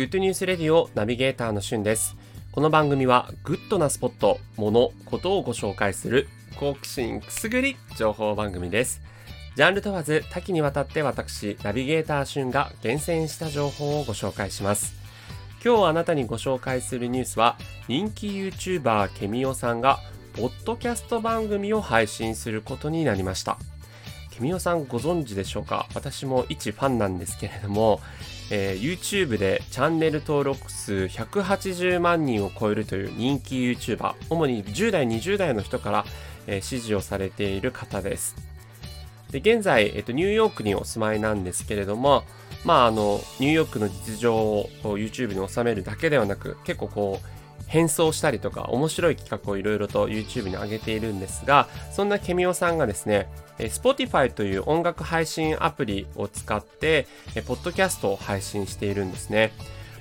グッドニュースレディオナビゲーターのしゅんです。この番組はグッドなスポット、もの、ことをご紹介する好奇心くすぐり情報番組です。ジャンル問わず多岐にわたって私、ナビゲーターしゅんが厳選した情報をご紹介します。今日あなたにご紹介するニュースは人気 YouTuber ケミオさんがポッドキャスト番組を配信することになりました。ケミオさんご存知でしょうか？私も一ファンなんですけれども、えー YouTube でチャンネル登録数180万人を超えるという人気 YouTuber、主に10代、20代の人から、えー支持をされている方です。で現在、えっと、ニューヨークにお住まいなんですけれども、まあ、あの、ニューヨークの実情を YouTube に収めるだけではなく、結構こう、変装したりとか、面白い企画をいろいろと YouTube に上げているんですが、そんなケミオさんがですね、Spotify という音楽配信アプリを使って、ポッドキャストを配信しているんですね。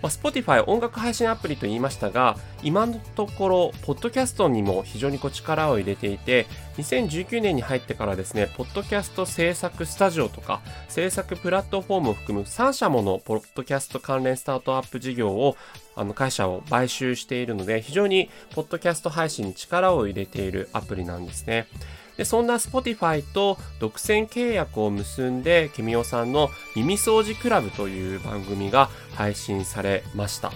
まあ、Spotify 音楽配信アプリと言いましたが、今のところ、ポッドキャストにも非常にこう力を入れていて、2019年に入ってからですね、ポッドキャスト制作スタジオとか、制作プラットフォームを含む3社ものポッドキャスト関連スタートアップ事業を、あの会社を買収しているので、非常にポッドキャスト配信に力を入れているアプリなんですね。でそんな Spotify と独占契約を結んで、ケミオさんの耳掃除クラブという番組が配信されました。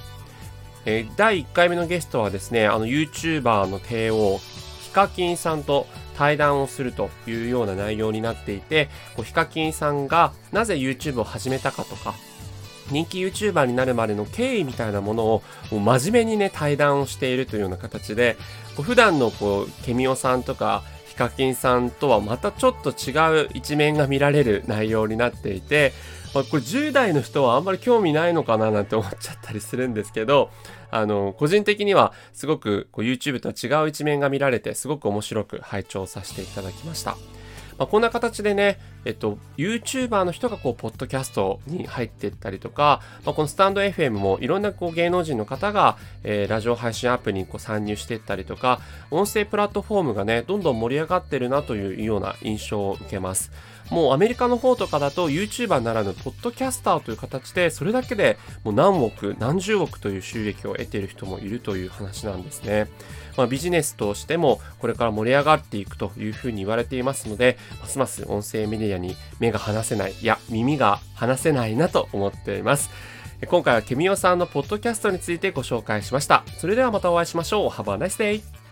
え第1回目のゲストはですね、あの YouTuber の帝王、ヒカキンさんと対談をするというような内容になっていて、こうヒカキンさんがなぜ YouTube を始めたかとか、人気 YouTuber になるまでの経緯みたいなものをもう真面目にね対談をしているというような形でこう普段のこうケミオさんとかヒカキンさんとはまたちょっと違う一面が見られる内容になっていて、まあ、これ10代の人はあんまり興味ないのかななんて思っちゃったりするんですけどあの個人的にはすごくこう YouTube とは違う一面が見られてすごく面白く拝聴させていただきました。まあ、こんな形でね、えっと、YouTuber の人がこう、ポッドキャストに入っていったりとか、まあ、このスタンド FM もいろんなこう芸能人の方が、えーラジオ配信アプリにこう参入していったりとか、音声プラットフォームがね、どんどん盛り上がってるなというような印象を受けます。もうアメリカの方とかだと YouTuber ならぬポッドキャスターという形でそれだけでもう何億何十億という収益を得ている人もいるという話なんですね。まあ、ビジネスとしてもこれから盛り上がっていくというふうに言われていますのでますます音声メディアに目が離せないいや耳が離せないなと思っています。今回はケミオさんのポッドキャストについてご紹介しました。それではまたお会いしましょう。Have a nice day!